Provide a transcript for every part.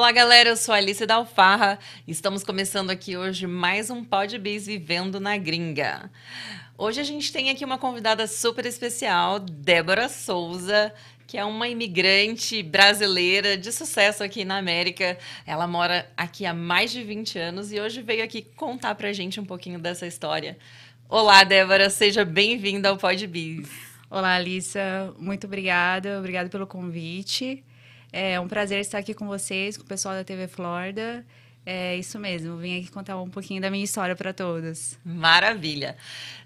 Olá, galera. Eu sou a Alice da Alfarra. Estamos começando aqui hoje mais um Pod Biz Vivendo na Gringa. Hoje a gente tem aqui uma convidada super especial, Débora Souza, que é uma imigrante brasileira de sucesso aqui na América. Ela mora aqui há mais de 20 anos e hoje veio aqui contar pra gente um pouquinho dessa história. Olá, Débora, seja bem-vinda ao Pod Biz. Olá, Alissa. Muito obrigada. Obrigada pelo convite. É um prazer estar aqui com vocês, com o pessoal da TV Florida. É isso mesmo, vim aqui contar um pouquinho da minha história para todos. Maravilha.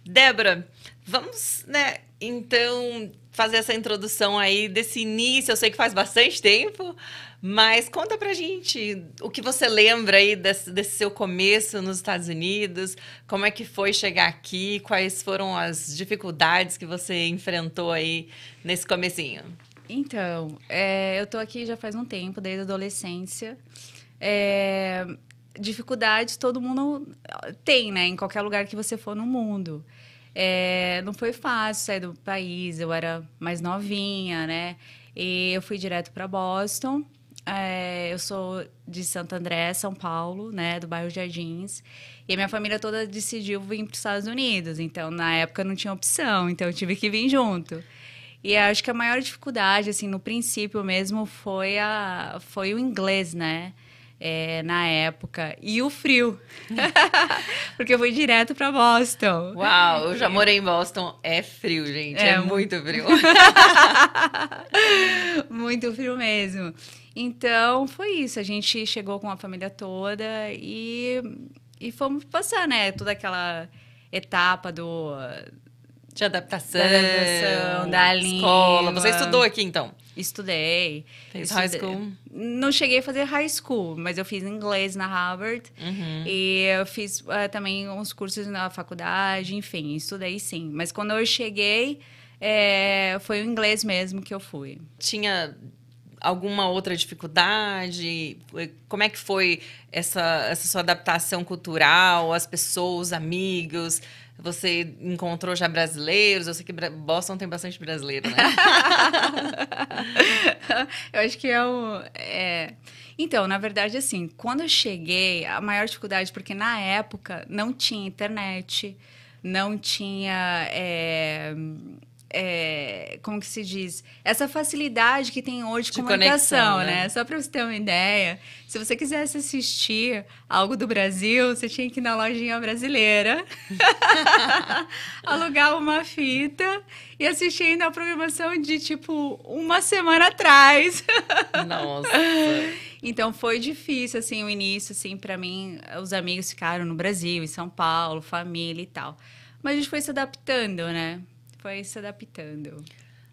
Débora, vamos, né, então, fazer essa introdução aí desse início. Eu sei que faz bastante tempo, mas conta pra gente o que você lembra aí desse, desse seu começo nos Estados Unidos, como é que foi chegar aqui, quais foram as dificuldades que você enfrentou aí nesse comecinho. Então, é, eu tô aqui já faz um tempo, desde a adolescência. É, dificuldades todo mundo tem, né? Em qualquer lugar que você for no mundo. É, não foi fácil sair do país, eu era mais novinha, né? E eu fui direto para Boston. É, eu sou de Santo André, São Paulo, né? Do bairro Jardins. E a minha família toda decidiu vir para os Estados Unidos. Então, na época, não tinha opção. Então, eu tive que vir junto. E acho que a maior dificuldade, assim, no princípio mesmo, foi, a, foi o inglês, né? É, na época. E o frio. Porque eu fui direto para Boston. Uau, eu já morei em Boston. É frio, gente. É, é muito frio. muito frio mesmo. Então, foi isso. A gente chegou com a família toda e, e fomos passar, né? Toda aquela etapa do de adaptação, da, adaptação, da escola. Língua. Você estudou aqui, então? Estudei. Fez Estudei. high school? Não cheguei a fazer high school, mas eu fiz inglês na Harvard. Uhum. E eu fiz uh, também uns cursos na faculdade, enfim, estudei sim. Mas quando eu cheguei, é, foi o inglês mesmo que eu fui. Tinha alguma outra dificuldade? Como é que foi essa, essa sua adaptação cultural, as pessoas, os amigos? Você encontrou já brasileiros? Eu sei que Boston tem bastante brasileiro, né? eu acho que é o. É... Então, na verdade, assim, quando eu cheguei, a maior dificuldade, porque na época não tinha internet, não tinha. É é, como que se diz? Essa facilidade que tem hoje de, de comunicação, conexão, né? né? Só para você ter uma ideia, se você quisesse assistir algo do Brasil, você tinha que ir na lojinha brasileira, alugar uma fita e assistir ainda a programação de tipo uma semana atrás. Nossa. Então foi difícil assim o início assim para mim, os amigos ficaram no Brasil, em São Paulo, família e tal. Mas a gente foi se adaptando, né? Foi se adaptando.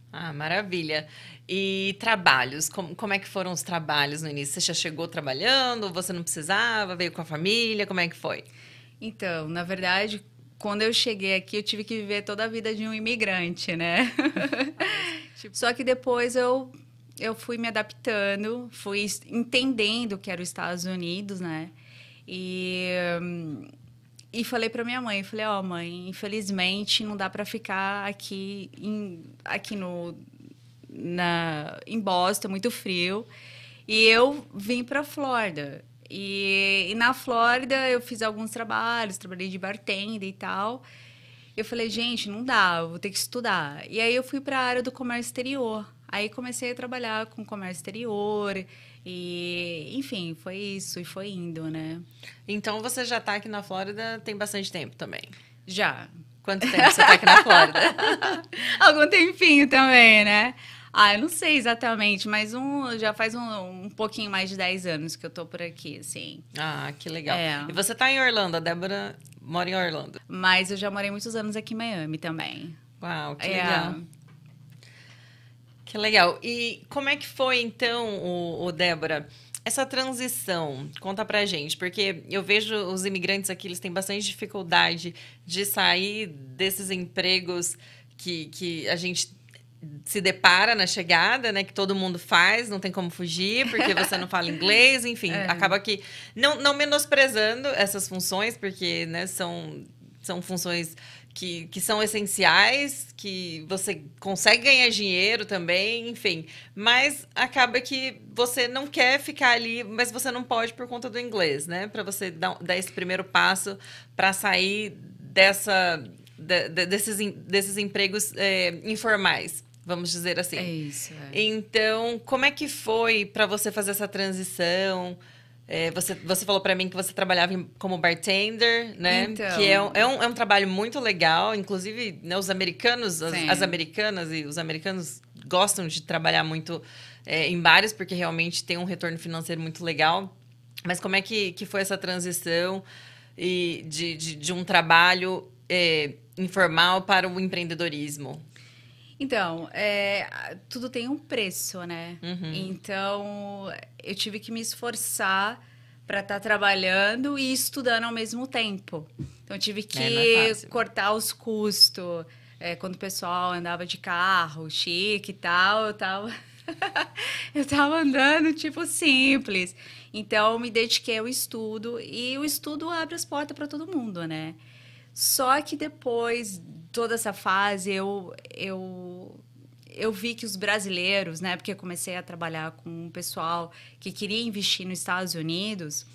Ah, maravilha. E trabalhos, como, como é que foram os trabalhos no início? Você já chegou trabalhando? Você não precisava? Veio com a família? Como é que foi? Então, na verdade, quando eu cheguei aqui, eu tive que viver toda a vida de um imigrante, né? tipo, só que depois eu, eu fui me adaptando, fui entendendo que era os Estados Unidos, né? E hum, e falei para minha mãe, falei, ó, oh, mãe, infelizmente não dá para ficar aqui em, aqui no na em Boston, muito frio. E eu vim para Flórida. E, e, na Flórida eu fiz alguns trabalhos, trabalhei de bartender e tal. Eu falei, gente, não dá, eu vou ter que estudar. E aí eu fui para a área do comércio exterior. Aí comecei a trabalhar com comércio exterior e, enfim, foi isso e foi indo, né? Então você já está aqui na Flórida tem bastante tempo também? Já. Quanto tempo você está aqui na Flórida? Algum tempinho também, né? Ah, eu não sei exatamente, mas um, já faz um, um pouquinho mais de 10 anos que eu tô por aqui, assim. Ah, que legal. É. E você tá em Orlando, a Débora mora em Orlando. Mas eu já morei muitos anos aqui em Miami também. Uau, que é. Que legal. E como é que foi, então, o, o Débora, essa transição? Conta pra gente, porque eu vejo os imigrantes aqui, eles têm bastante dificuldade de sair desses empregos que, que a gente se depara na chegada, né? Que todo mundo faz, não tem como fugir, porque você não fala inglês, enfim, é. acaba que. Não, não menosprezando essas funções, porque né, são, são funções que, que são essenciais, que você consegue ganhar dinheiro também, enfim. Mas acaba que você não quer ficar ali, mas você não pode por conta do inglês, né? Para você dar, dar esse primeiro passo para sair dessa, de, de, desses, desses empregos é, informais vamos dizer assim. É isso. É. Então, como é que foi para você fazer essa transição? É, você, você falou para mim que você trabalhava em, como bartender, né? Então... Que é um, é, um, é um trabalho muito legal. Inclusive, né, os americanos, as, as, americanas e os americanos gostam de trabalhar muito é, em bares, porque realmente tem um retorno financeiro muito legal. Mas como é que, que foi essa transição e de, de, de um trabalho é, informal para o empreendedorismo? Então, é, tudo tem um preço, né? Uhum. Então, eu tive que me esforçar para estar tá trabalhando e estudando ao mesmo tempo. Então, tive que é, cortar os custos. É, quando o pessoal andava de carro, chique e tal, eu tava... eu tava andando, tipo, simples. Então, eu me dediquei ao estudo. E o estudo abre as portas para todo mundo, né? Só que depois toda essa fase eu, eu, eu vi que os brasileiros, né, porque eu comecei a trabalhar com um pessoal que queria investir nos Estados Unidos,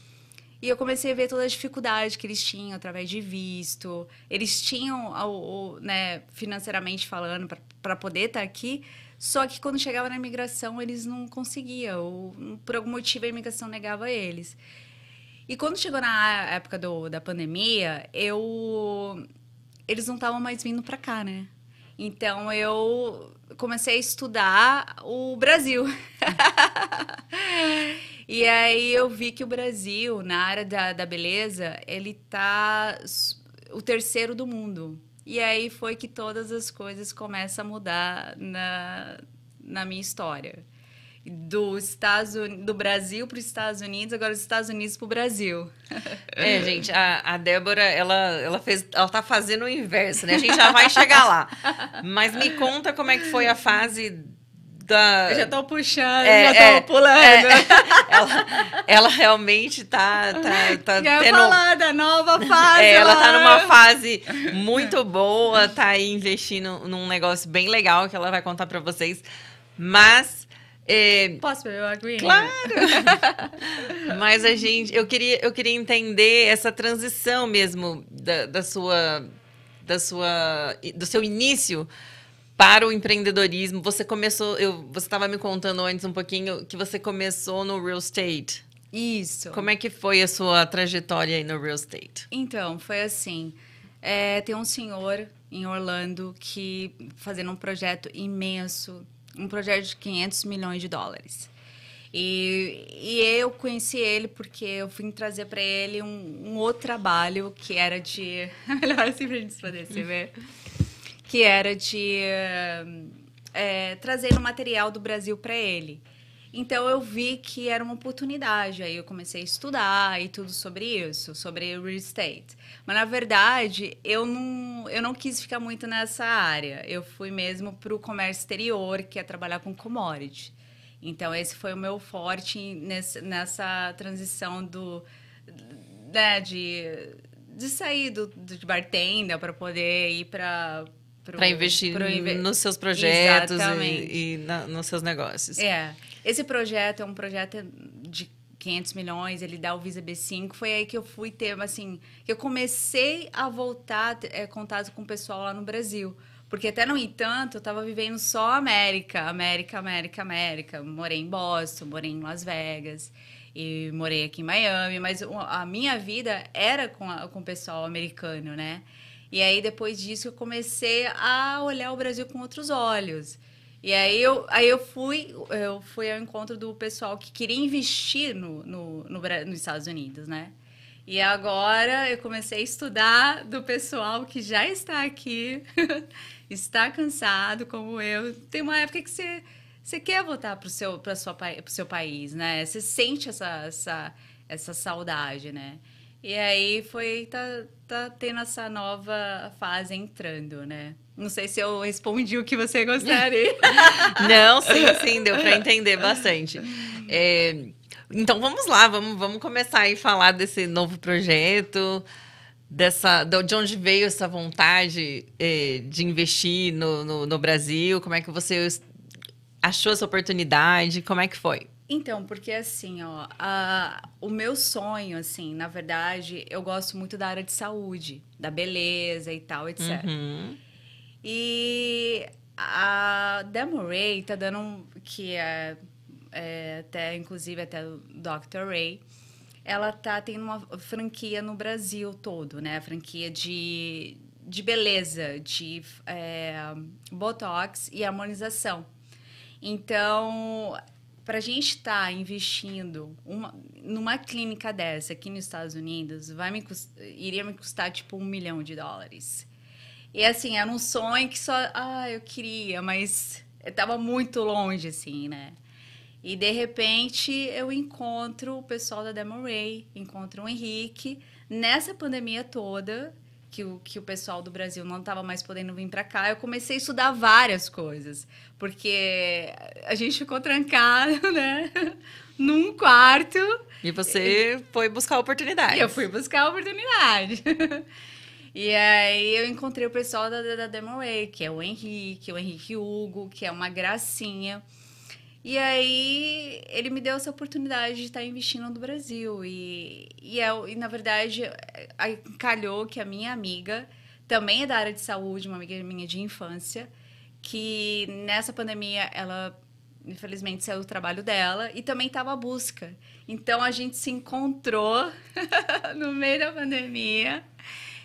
e eu comecei a ver toda a dificuldade que eles tinham através de visto. Eles tinham, o, né, financeiramente falando, para poder estar tá aqui, só que quando chegava na imigração, eles não conseguiam. Ou, por algum motivo, a imigração negava eles. E quando chegou na época do, da pandemia, eu eles não estavam mais vindo para cá, né? Então eu comecei a estudar o Brasil. e aí eu vi que o Brasil, na área da, da beleza, ele tá o terceiro do mundo. E aí foi que todas as coisas começam a mudar na, na minha história do Estados do Brasil para os Estados Unidos, agora dos Estados Unidos para o Brasil. É, gente, a, a Débora, ela, ela fez, ela tá fazendo o inverso, né? A gente já vai chegar lá. Mas me conta como é que foi a fase da... Eu já tô puxando, é, já tô é, pulando. É, ela, ela realmente tá, tá, tá Quer tendo... falar da nova fase. É, ela tá numa fase muito boa, tá aí investindo num negócio bem legal que ela vai contar para vocês. Mas é, Posso beber uma green? Claro! Mas a gente, eu queria, eu queria entender essa transição mesmo da, da sua, da sua, do seu início para o empreendedorismo. Você começou, eu, você estava me contando antes um pouquinho que você começou no real estate. Isso. Como é que foi a sua trajetória aí no real estate? Então, foi assim. É, tem um senhor em Orlando que fazendo um projeto imenso um projeto de 500 milhões de dólares. E, e eu conheci ele porque eu fui trazer para ele um, um, outro trabalho que era de. Melhor assim para a gente poder se ver. Que era de é, trazer o material do Brasil para ele. Então eu vi que era uma oportunidade. Aí eu comecei a estudar e tudo sobre isso, sobre real estate. Mas na verdade, eu não, eu não quis ficar muito nessa área. Eu fui mesmo para o comércio exterior, que é trabalhar com commodity. Então esse foi o meu forte nesse, nessa transição do né, de, de sair do, de bartender para poder ir para para investir pro, nos seus projetos e, e na, nos seus negócios. É. Esse projeto é um projeto de 500 milhões, ele dá o Visa B5. Foi aí que eu fui ter, assim, que eu comecei a voltar é, contato com o pessoal lá no Brasil. Porque até no entanto, eu estava vivendo só América, América, América, América. Morei em Boston, morei em Las Vegas e morei aqui em Miami, mas a minha vida era com, a, com o pessoal americano, né? E aí depois disso eu comecei a olhar o Brasil com outros olhos. E aí eu, aí eu fui eu fui ao encontro do pessoal que queria investir no, no, no, nos Estados Unidos, né? E agora eu comecei a estudar do pessoal que já está aqui, está cansado, como eu. Tem uma época que você, você quer voltar para o seu, seu país, né? Você sente essa, essa, essa saudade, né? E aí foi, tá, tá tendo essa nova fase entrando, né? Não sei se eu respondi o que você gostaria. Não, sim, sim, deu para entender bastante. É, então vamos lá, vamos, vamos começar a falar desse novo projeto. dessa, de onde veio essa vontade eh, de investir no, no, no, Brasil? Como é que você achou essa oportunidade? Como é que foi? Então, porque assim, ó, a, o meu sonho, assim, na verdade, eu gosto muito da área de saúde, da beleza e tal, etc. Uhum. E a Demo Ray tá dando um, que é, é, até, inclusive, até o Dr. Ray, ela tá tendo uma franquia no Brasil todo, né? Franquia de, de beleza, de é, botox e harmonização. Então, para a gente estar tá investindo uma, numa clínica dessa aqui nos Estados Unidos, vai me iria me custar tipo um milhão de dólares. E assim, era um sonho que só. Ah, eu queria, mas estava muito longe, assim, né? E de repente eu encontro o pessoal da Demo Ray, encontro o Henrique. Nessa pandemia toda, que o, que o pessoal do Brasil não estava mais podendo vir para cá, eu comecei a estudar várias coisas. Porque a gente ficou trancado, né? Num quarto. E você foi buscar oportunidade. Eu fui buscar oportunidade. E aí eu encontrei o pessoal da, da Demo Ray, que é o Henrique, o Henrique Hugo, que é uma gracinha. E aí ele me deu essa oportunidade de estar investindo no Brasil. E, e, é, e na verdade, calhou que a minha amiga, também é da área de saúde, uma amiga minha de infância, que nessa pandemia ela infelizmente saiu do trabalho dela e também estava à busca. Então a gente se encontrou no meio da pandemia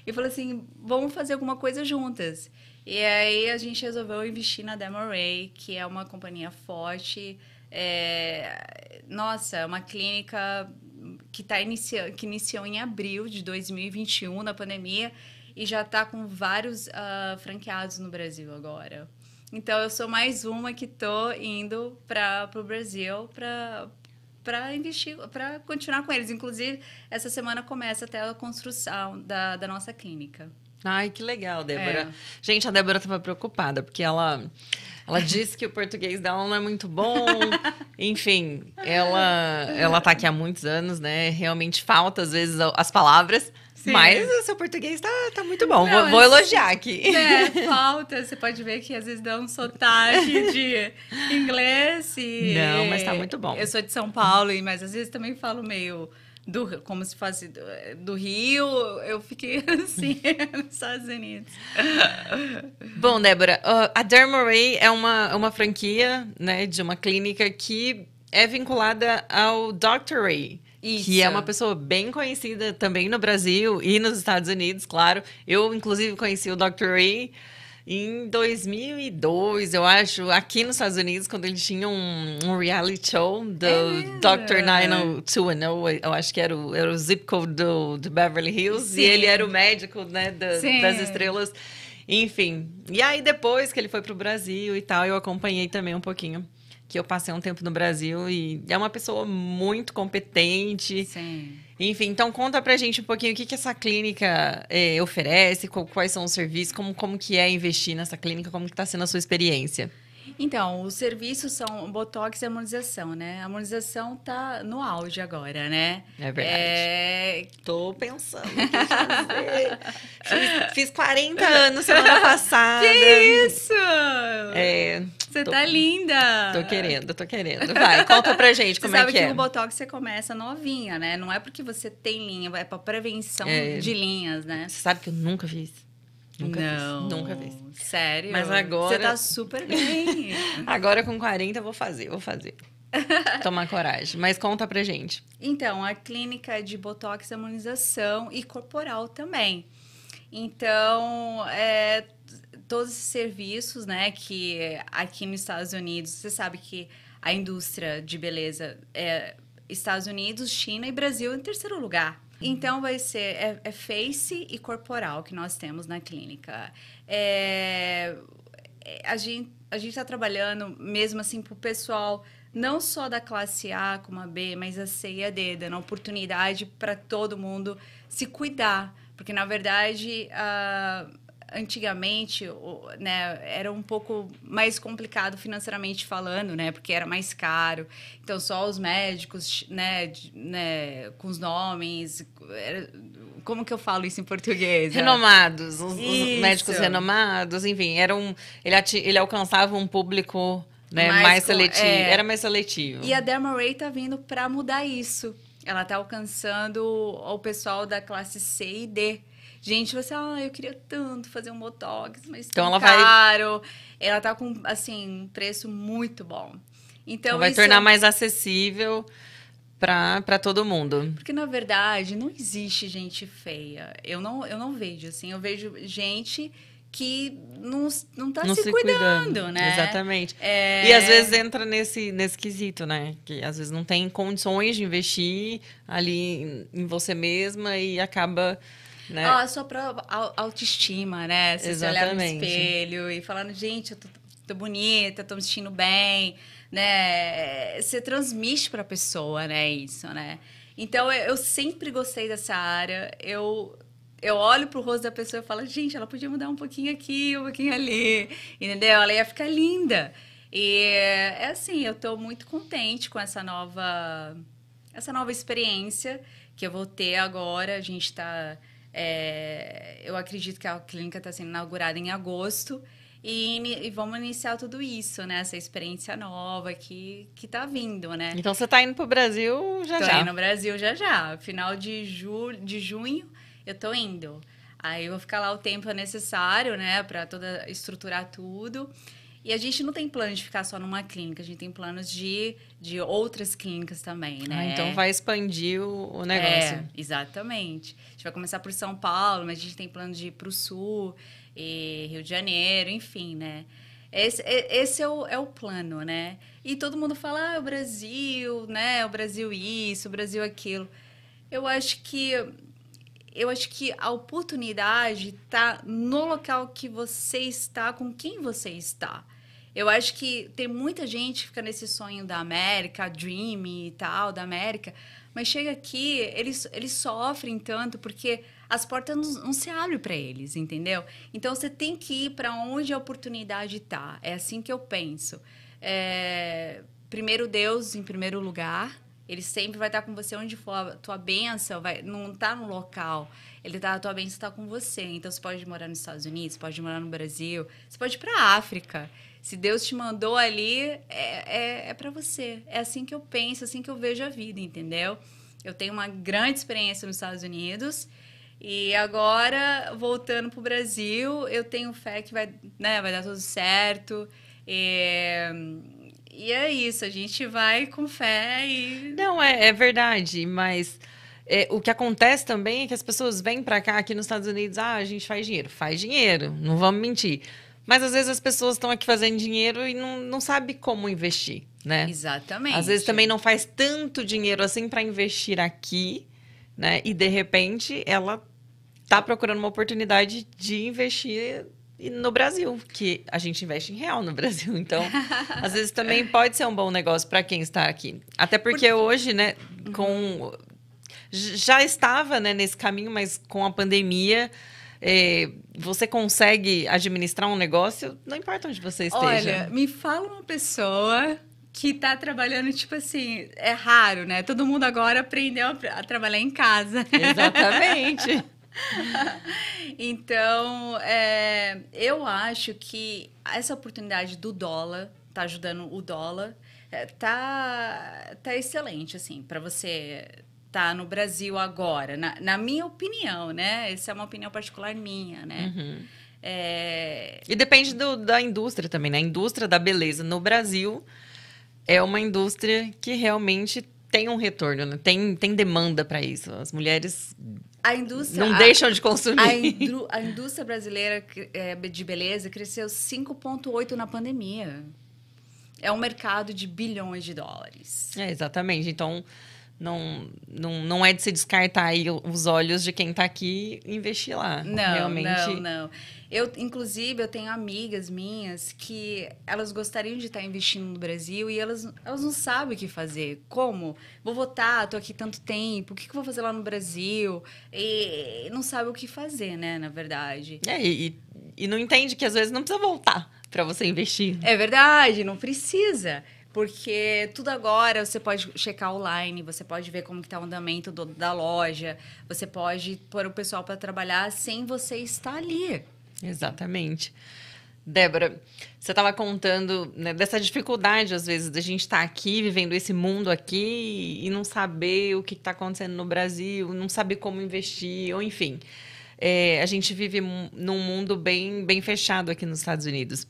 e falou assim: vamos fazer alguma coisa juntas. E aí a gente resolveu investir na Demo Ray, que é uma companhia forte. É, nossa, é uma clínica que, tá inicia, que iniciou em abril de 2021, na pandemia, e já está com vários uh, franqueados no Brasil agora. Então, eu sou mais uma que estou indo para o Brasil para para investir, para continuar com eles. Inclusive, essa semana começa até a construção da, da nossa clínica. Ai, que legal, Débora. É. Gente, a Débora estava preocupada, porque ela, ela disse que o português dela não é muito bom. Enfim, ela, ela tá aqui há muitos anos, né? Realmente falta, às vezes, as palavras. Sim. Mas o seu português tá, tá muito bom. Não, vou, vou, elogiar aqui. É, falta. Você pode ver que às vezes dá um sotaque de inglês e... Não, mas tá muito bom. Eu sou de São Paulo, mas às vezes também falo meio do, como se fosse do, do, Rio, eu fiquei assim nos Estados Unidos. Bom, Débora, a Dermaray é uma, uma franquia né, de uma clínica que é vinculada ao Dr. Ray. Isso. Que é uma pessoa bem conhecida também no Brasil e nos Estados Unidos, claro. Eu, inclusive, conheci o Dr. Ray em 2002, eu acho, aqui nos Estados Unidos, quando eles tinham um, um reality show do é. Dr. 90210, eu acho que era o, era o zip code do, do Beverly Hills, Sim. e ele era o médico né, da, das estrelas. Enfim, e aí depois que ele foi para o Brasil e tal, eu acompanhei também um pouquinho que eu passei um tempo no Brasil e é uma pessoa muito competente. Sim. Enfim, então conta pra gente um pouquinho o que, que essa clínica é, oferece, quais são os serviços, como, como que é investir nessa clínica, como que está sendo a sua experiência. Então, os serviços são Botox e harmonização, né? A harmonização tá no auge agora, né? É verdade. É... Tô pensando o que fazer. fiz, fiz 40 anos semana passada. Que isso! É... Você tá linda! Tô querendo, tô querendo. Vai, conta pra gente você como é que, é. Você sabe que o Botox você começa novinha, né? Não é porque você tem linha, é pra prevenção é... de linhas, né? Você sabe que eu nunca fiz. Nunca não. fiz. Nunca fiz. Sério? Mas agora. Você tá super bem. agora com 40 eu vou fazer, vou fazer. Tomar coragem. Mas conta pra gente. Então, a clínica de botox, harmonização e corporal também. Então, é, todos esses serviços, né, que aqui nos Estados Unidos, você sabe que a indústria de beleza é Estados Unidos, China e Brasil em terceiro lugar. Então, vai ser é, é face e corporal que nós temos na clínica. É, é a gente a gente está trabalhando mesmo assim para o pessoal não só da classe A como a B, mas a C e a D, dando oportunidade para todo mundo se cuidar, porque na verdade uh, antigamente, né, era um pouco mais complicado financeiramente falando, né, porque era mais caro. Então, só os médicos, né, de, né com os nomes, era como que eu falo isso em português? Renomados, os, os médicos renomados, enfim, era um, ele, ele alcançava um público né, mais, mais seletivo, é, era mais seletivo. E a Derma Ray tá vindo para mudar isso. Ela tá alcançando o pessoal da classe C e D. Gente, você, ah, eu queria tanto fazer um botox, mas então ela caro. Vai... Ela tá com assim, um preço muito bom. Então, vai tornar é... mais acessível para todo mundo. Porque, na verdade, não existe gente feia. Eu não, eu não vejo, assim. Eu vejo gente que não, não tá não se, se cuidando, cuidando, né? Exatamente. É... E às vezes entra nesse, nesse quesito, né? Que às vezes não tem condições de investir ali em, em você mesma e acaba... Né? Ah, só pra autoestima, né? Você Exatamente. se olhar no espelho e falando, gente, eu tô, tô bonita, tô me sentindo bem né? Você transmite para a pessoa, né? Isso, né? Então eu sempre gostei dessa área. Eu eu olho pro rosto da pessoa e falo, gente, ela podia mudar um pouquinho aqui, um pouquinho ali, entendeu? Ela ia ficar linda. E é assim, eu estou muito contente com essa nova essa nova experiência que eu vou ter agora. A gente está é, eu acredito que a clínica está sendo inaugurada em agosto. E, e, vamos iniciar tudo isso, né? Essa experiência nova que, que tá vindo, né? Então você tá indo pro Brasil já tô já? Tô indo no Brasil já já. Final de, ju, de junho eu tô indo. Aí eu vou ficar lá o tempo necessário, né? Pra toda estruturar tudo. E a gente não tem plano de ficar só numa clínica, a gente tem planos de, de outras clínicas também, né? Ah, então vai expandir o, o negócio. É, exatamente. A gente vai começar por São Paulo, mas a gente tem plano de ir para o Sul e Rio de Janeiro, enfim, né? Esse, esse é, o, é o plano, né? E todo mundo fala, ah, o Brasil, né? O Brasil isso, o Brasil aquilo. Eu acho que eu acho que a oportunidade está no local que você está, com quem você está. Eu acho que tem muita gente que fica nesse sonho da América, Dream e tal, da América, mas chega aqui, eles, eles sofrem tanto porque as portas não, não se abrem para eles, entendeu? Então você tem que ir para onde a oportunidade está. É assim que eu penso. É, primeiro Deus em primeiro lugar. Ele sempre vai estar com você onde for. A tua bênção vai, não está no local. Ele tá, a tua bênção está com você. Então você pode morar nos Estados Unidos, pode morar no Brasil, você pode ir para a África. Se Deus te mandou ali, é, é, é para você. É assim que eu penso, assim que eu vejo a vida, entendeu? Eu tenho uma grande experiência nos Estados Unidos e agora, voltando para o Brasil, eu tenho fé que vai, né, vai dar tudo certo. E, e é isso, a gente vai com fé e. Não, é, é verdade, mas. É, o que acontece também é que as pessoas vêm para cá, aqui nos Estados Unidos, ah, a gente faz dinheiro. Faz dinheiro, não vamos mentir. Mas às vezes as pessoas estão aqui fazendo dinheiro e não, não sabem como investir, né? Exatamente. Às vezes também não faz tanto dinheiro assim para investir aqui, né? E de repente ela está procurando uma oportunidade de investir no Brasil, que a gente investe em real no Brasil. Então, às vezes também pode ser um bom negócio para quem está aqui. Até porque Por... hoje, né, com já estava né, nesse caminho, mas com a pandemia, é, você consegue administrar um negócio, não importa onde você esteja. Olha, me fala uma pessoa que está trabalhando, tipo assim, é raro, né? Todo mundo agora aprendeu a, a trabalhar em casa. Exatamente. então, é, eu acho que essa oportunidade do dólar tá ajudando o dólar é, tá tá excelente assim para você tá no Brasil agora na, na, minha opinião né essa é uma opinião particular minha né uhum. é... e depende do, da indústria também né a indústria da beleza no Brasil é uma indústria que realmente tem um retorno né? tem tem demanda para isso as mulheres a indústria. Não a, deixam de consumir. A, indru, a indústria brasileira é, de beleza cresceu 5,8% na pandemia. É um mercado de bilhões de dólares. É, exatamente. Então, não, não, não é de se descartar aí os olhos de quem está aqui e investir lá. Não, Realmente... não, não. Eu, inclusive, eu tenho amigas minhas que elas gostariam de estar investindo no Brasil e elas, elas não sabem o que fazer. Como? Vou votar, estou aqui tanto tempo, o que, que vou fazer lá no Brasil? E não sabe o que fazer, né, na verdade. É, e, e não entende que às vezes não precisa voltar para você investir. É verdade, não precisa. Porque tudo agora você pode checar online, você pode ver como está o andamento do, da loja, você pode pôr o pessoal para trabalhar sem você estar ali. Exatamente. Débora, você estava contando né, dessa dificuldade, às vezes, da gente estar tá aqui, vivendo esse mundo aqui e não saber o que está acontecendo no Brasil, não saber como investir, ou enfim. É, a gente vive num mundo bem, bem fechado aqui nos Estados Unidos.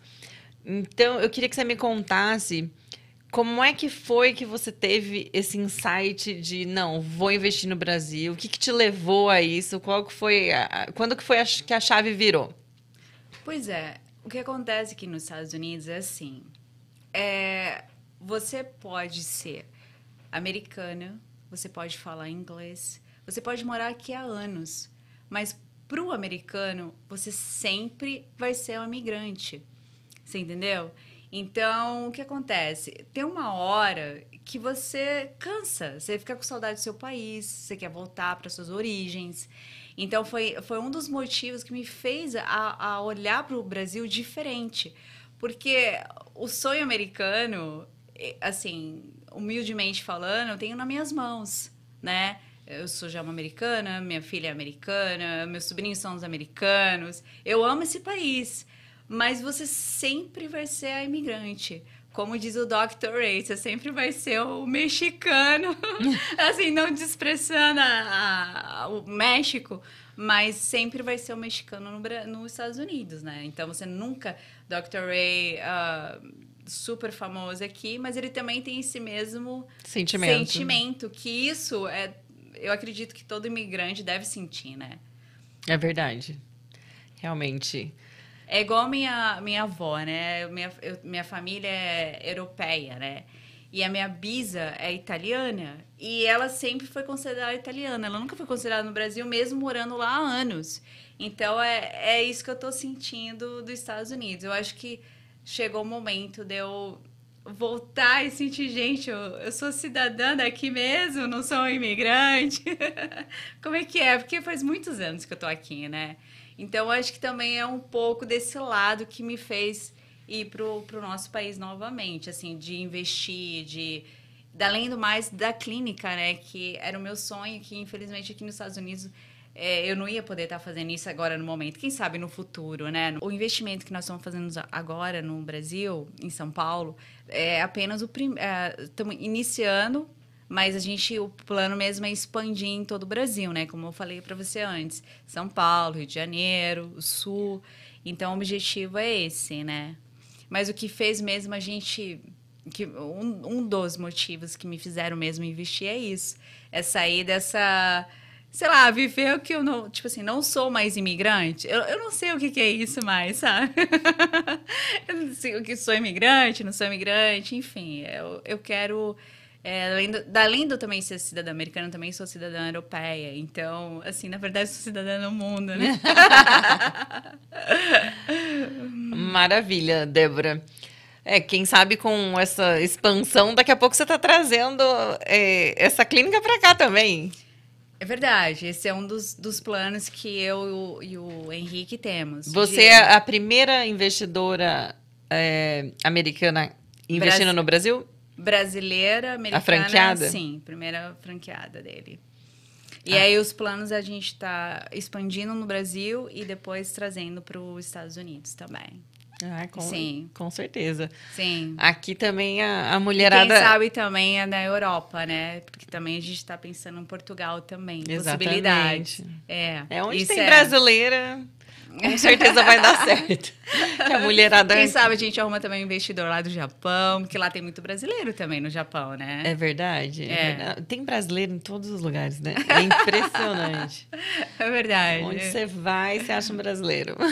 Então, eu queria que você me contasse como é que foi que você teve esse insight de não, vou investir no Brasil? O que, que te levou a isso? Qual que foi a, quando que foi a, que a chave virou? Pois é, o que acontece aqui nos Estados Unidos é assim: é, você pode ser americana, você pode falar inglês, você pode morar aqui há anos, mas para o americano você sempre vai ser um imigrante, você entendeu? Então, o que acontece? Tem uma hora que você cansa, você fica com saudade do seu país, você quer voltar para suas origens. Então, foi, foi um dos motivos que me fez a, a olhar para o Brasil diferente. Porque o sonho americano, assim, humildemente falando, eu tenho nas minhas mãos, né? Eu sou já uma americana, minha filha é americana, meus sobrinhos são os americanos. Eu amo esse país mas você sempre vai ser a imigrante. Como diz o Dr. Ray, você sempre vai ser o mexicano, assim, não desprezando a, a, o México, mas sempre vai ser o mexicano no, nos Estados Unidos, né? Então você nunca. Dr. Ray. Uh, super famoso aqui, mas ele também tem esse mesmo sentimento. sentimento, que isso é, eu acredito que todo imigrante deve sentir, né? É verdade. Realmente. É igual minha, minha avó, né? Minha, eu, minha família é europeia, né? E a minha bisa é italiana e ela sempre foi considerada italiana. Ela nunca foi considerada no Brasil, mesmo morando lá há anos. Então é, é isso que eu tô sentindo dos Estados Unidos. Eu acho que chegou o momento de eu voltar e sentir, gente, eu, eu sou cidadã daqui mesmo, não sou um imigrante. Como é que é? Porque faz muitos anos que eu tô aqui, né? Então, acho que também é um pouco desse lado que me fez ir para o nosso país novamente, assim, de investir, de além do mais da clínica, né, que era o meu sonho, que infelizmente aqui nos Estados Unidos é, eu não ia poder estar fazendo isso agora no momento, quem sabe no futuro, né? O investimento que nós estamos fazendo agora no Brasil, em São Paulo, é apenas o primeiro. É, estamos iniciando mas a gente, o plano mesmo é expandir em todo o Brasil, né? Como eu falei para você antes, São Paulo, Rio de Janeiro, o Sul. Então, o objetivo é esse, né? Mas o que fez mesmo a gente que um, um dos motivos que me fizeram mesmo investir é isso, é sair dessa sei lá, viver o que eu não, tipo assim, não sou mais imigrante. Eu, eu não sei o que, que é isso mais, sabe? eu não sei o que sou imigrante, não sou imigrante, enfim, eu, eu quero é, além, do, além eu também ser cidadã americana, também sou cidadã europeia. Então, assim, na verdade, sou cidadã do mundo, né? Maravilha, Débora. É, quem sabe com essa expansão, daqui a pouco você está trazendo é, essa clínica para cá também. É verdade, esse é um dos, dos planos que eu e o, Henrique temos. Você de... é a primeira investidora é, americana investindo no Brasil? Brasileira, americana. A franqueada? Sim, primeira franqueada dele. E ah. aí os planos a gente está expandindo no Brasil e depois trazendo para os Estados Unidos também. Ah, com, Sim. com certeza. Sim. Aqui também a, a mulherada. E quem sabe também é na Europa, né? Porque também a gente está pensando em Portugal também. Exatamente. Possibilidades. É. É onde tem é. brasileira com certeza vai dar certo. Que a mulherada. Quem sabe a gente arruma também um investidor lá do Japão, porque lá tem muito brasileiro também no Japão, né? É verdade. É. é verdade. Tem brasileiro em todos os lugares, né? É impressionante. É verdade. Onde você vai, você acha um brasileiro.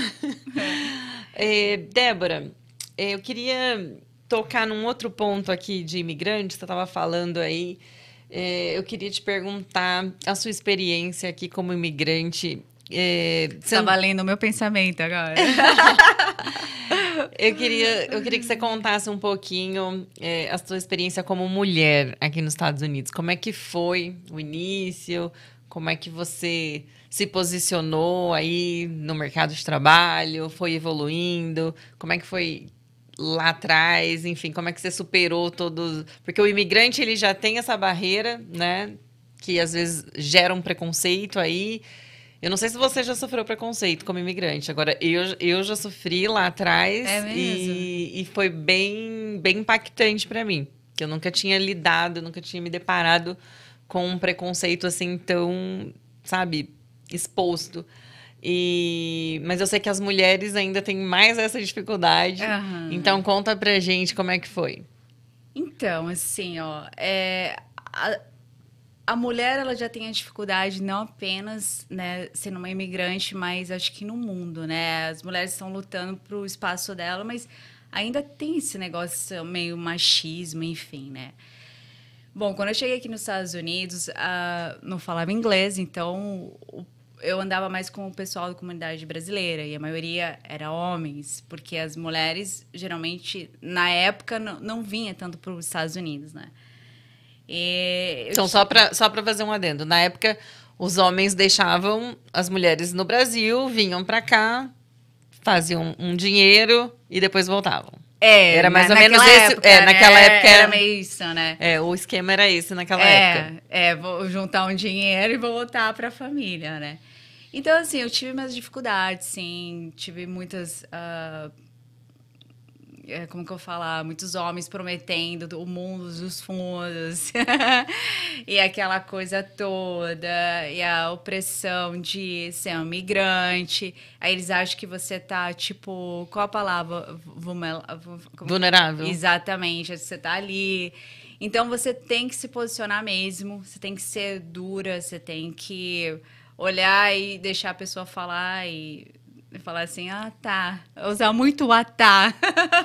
É. Débora, é, eu queria tocar num outro ponto aqui de imigrantes, você estava falando aí. É, eu queria te perguntar a sua experiência aqui como imigrante é, você tá valendo o meu pensamento agora. eu, queria, eu queria que você contasse um pouquinho é, a sua experiência como mulher aqui nos Estados Unidos. Como é que foi o início? Como é que você se posicionou aí no mercado de trabalho? Foi evoluindo? Como é que foi lá atrás, enfim, como é que você superou todos, porque o imigrante ele já tem essa barreira, né, que às vezes gera um preconceito aí. Eu não sei se você já sofreu preconceito como imigrante. Agora, eu, eu já sofri lá atrás é e, e foi bem, bem impactante para mim. Que eu nunca tinha lidado, nunca tinha me deparado com um preconceito assim tão, sabe, exposto. E, mas eu sei que as mulheres ainda têm mais essa dificuldade. Uhum. Então conta pra gente como é que foi. Então, assim, ó, é, a, a mulher ela já tem a dificuldade não apenas, né, sendo uma imigrante, mas acho que no mundo, né? As mulheres estão lutando pro espaço dela, mas ainda tem esse negócio meio machismo, enfim, né? Bom, quando eu cheguei aqui nos Estados Unidos, uh, não falava inglês, então o eu andava mais com o pessoal da comunidade brasileira e a maioria era homens, porque as mulheres geralmente na época não, não vinha tanto para os Estados Unidos, né? Então só para só fazer um adendo, na época os homens deixavam as mulheres no Brasil, vinham para cá, faziam um dinheiro e depois voltavam. É, era mais ou menos esse. Época, é, naquela né? época era, era meio isso, né? É, o esquema era esse naquela é, época. É, vou juntar um dinheiro e voltar para a família, né? Então, assim, eu tive minhas dificuldades, sim. Tive muitas. Uh, é, como que eu falar? Muitos homens prometendo o mundo dos fundos. e aquela coisa toda. E a opressão de ser um migrante. Aí eles acham que você tá, tipo. Qual a palavra? Vulnerável. Exatamente. Você tá ali. Então você tem que se posicionar mesmo. Você tem que ser dura. Você tem que olhar e deixar a pessoa falar e falar assim, ah, tá. Usar muito o atá.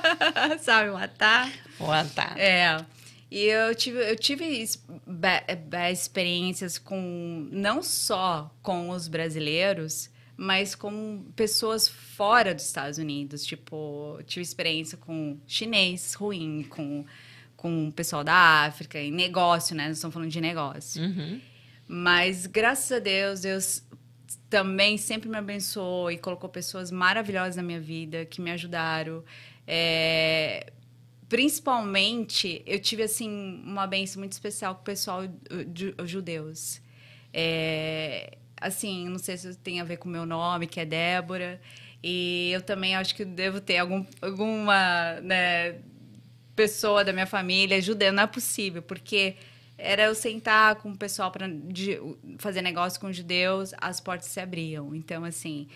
Sabe, o atá? O atá. É. E eu tive, eu tive experiências com não só com os brasileiros, mas com pessoas fora dos Estados Unidos. Tipo, tive experiência com chinês ruim, com, com o pessoal da África, em negócio, né? Nós estamos falando de negócio. Uhum. Mas graças a Deus, Deus também sempre me abençoou e colocou pessoas maravilhosas na minha vida que me ajudaram. É, principalmente, eu tive assim uma benção muito especial com o pessoal judeus. É, assim, não sei se tem a ver com o meu nome, que é Débora. E eu também acho que devo ter algum, alguma né, pessoa da minha família judeu. Não é possível, porque era eu sentar com o pessoal para fazer negócio com judeus, as portas se abriam. Então, assim,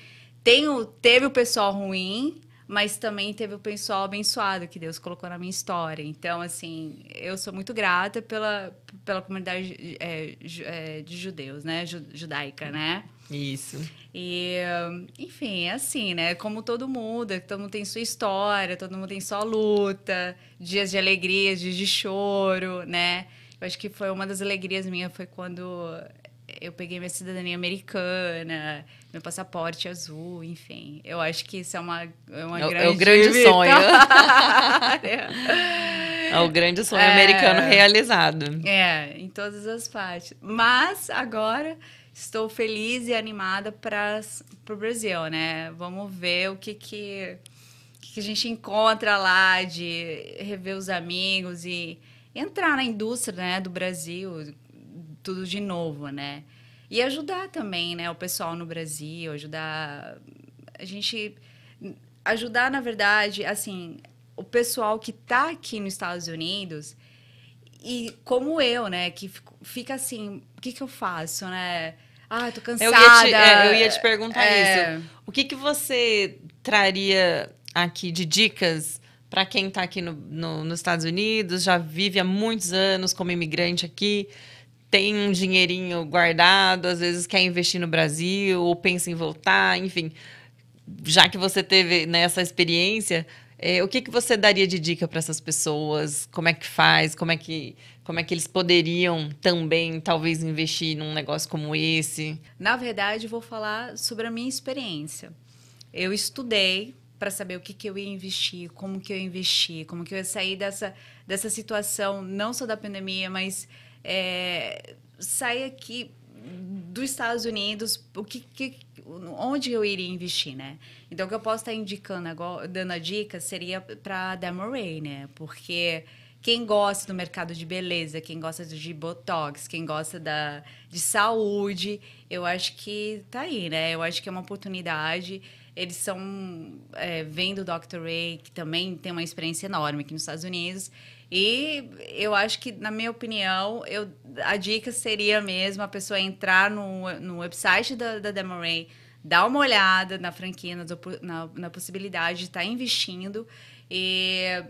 tem o, teve o pessoal ruim, mas também teve o pessoal abençoado que Deus colocou na minha história. Então, assim, eu sou muito grata pela, pela comunidade é, é, de judeus, né? Judaica, né? Isso. E, enfim, é assim, né? Como todo mundo, todo mundo tem sua história, todo mundo tem sua luta, dias de alegria, dias de choro, né? Eu acho que foi uma das alegrias minhas foi quando eu peguei minha cidadania americana, meu passaporte azul, enfim. Eu acho que isso é uma, é uma é, grande... É o grande sonho. é o grande sonho é, americano realizado. É, em todas as partes. Mas agora estou feliz e animada para o Brasil, né? Vamos ver o que que, que a gente encontra lá de rever os amigos e entrar na indústria né, do Brasil, tudo de novo, né? E ajudar também, né, o pessoal no Brasil, ajudar a gente ajudar, na verdade, assim, o pessoal que está aqui nos Estados Unidos e como eu, né, que fica assim, o que que eu faço, né? Ah, tô cansada. Eu ia te, é, eu ia te perguntar é... isso. O que que você traria aqui de dicas para quem está aqui no, no, nos Estados Unidos, já vive há muitos anos como imigrante aqui, tem um dinheirinho guardado, às vezes quer investir no Brasil ou pensa em voltar, enfim. Já que você teve né, experiência, é, o que, que você daria de dica para essas pessoas? Como é que faz? Como é que, como é que eles poderiam também, talvez, investir num negócio como esse? Na verdade, vou falar sobre a minha experiência. Eu estudei para saber o que, que eu ia investir, como que eu ia investir, como que eu ia sair dessa, dessa situação, não só da pandemia, mas é, sair aqui, dos Estados Unidos, o que, que, onde eu iria investir, né? Então, o que eu posso estar indicando agora, dando a dica, seria para a Demoray, né? Porque quem gosta do mercado de beleza, quem gosta de botox, quem gosta da, de saúde, eu acho que tá aí, né? Eu acho que é uma oportunidade. Eles são, é, vem do Dr. Ray, que também tem uma experiência enorme aqui nos Estados Unidos. E eu acho que, na minha opinião, eu, a dica seria mesmo a pessoa entrar no, no website da, da Demoray, dar uma olhada na franquia, na, na, na possibilidade de estar tá investindo. E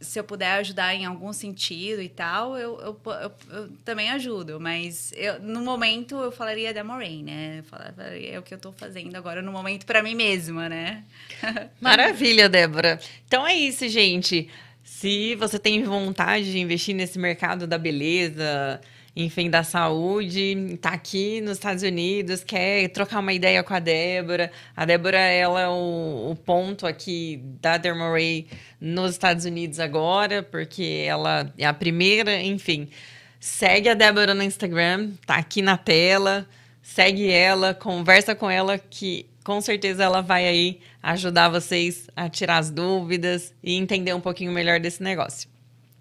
se eu puder ajudar em algum sentido e tal, eu, eu, eu, eu também ajudo. Mas no momento eu falaria da Moraine, né? Falaria, é o que eu estou fazendo agora no momento para mim mesma, né? Maravilha, Débora. Então é isso, gente. Se você tem vontade de investir nesse mercado da beleza, enfim, da saúde, tá aqui nos Estados Unidos, quer trocar uma ideia com a Débora. A Débora, ela é o, o ponto aqui da Dermaray nos Estados Unidos agora, porque ela é a primeira, enfim. Segue a Débora no Instagram, tá aqui na tela. Segue ela, conversa com ela que com certeza ela vai aí ajudar vocês a tirar as dúvidas e entender um pouquinho melhor desse negócio.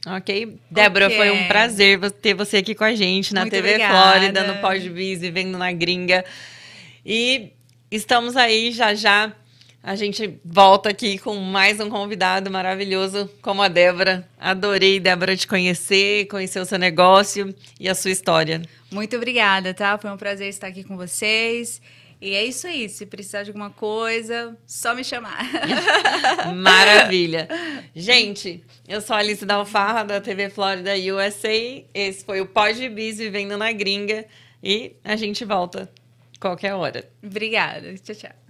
Ok? Débora, okay. foi um prazer ter você aqui com a gente na Muito TV obrigada. Flórida, no Podbiz, vivendo na gringa. E estamos aí já já. A gente volta aqui com mais um convidado maravilhoso como a Débora. Adorei, Débora, te conhecer, conhecer o seu negócio e a sua história. Muito obrigada, tá? Foi um prazer estar aqui com vocês. E é isso aí. Se precisar de alguma coisa, só me chamar. Maravilha. Gente, eu sou a Alice Dalfarra, da TV Florida USA. Esse foi o Pod Biz Vivendo na Gringa. E a gente volta qualquer hora. Obrigada. Tchau, tchau.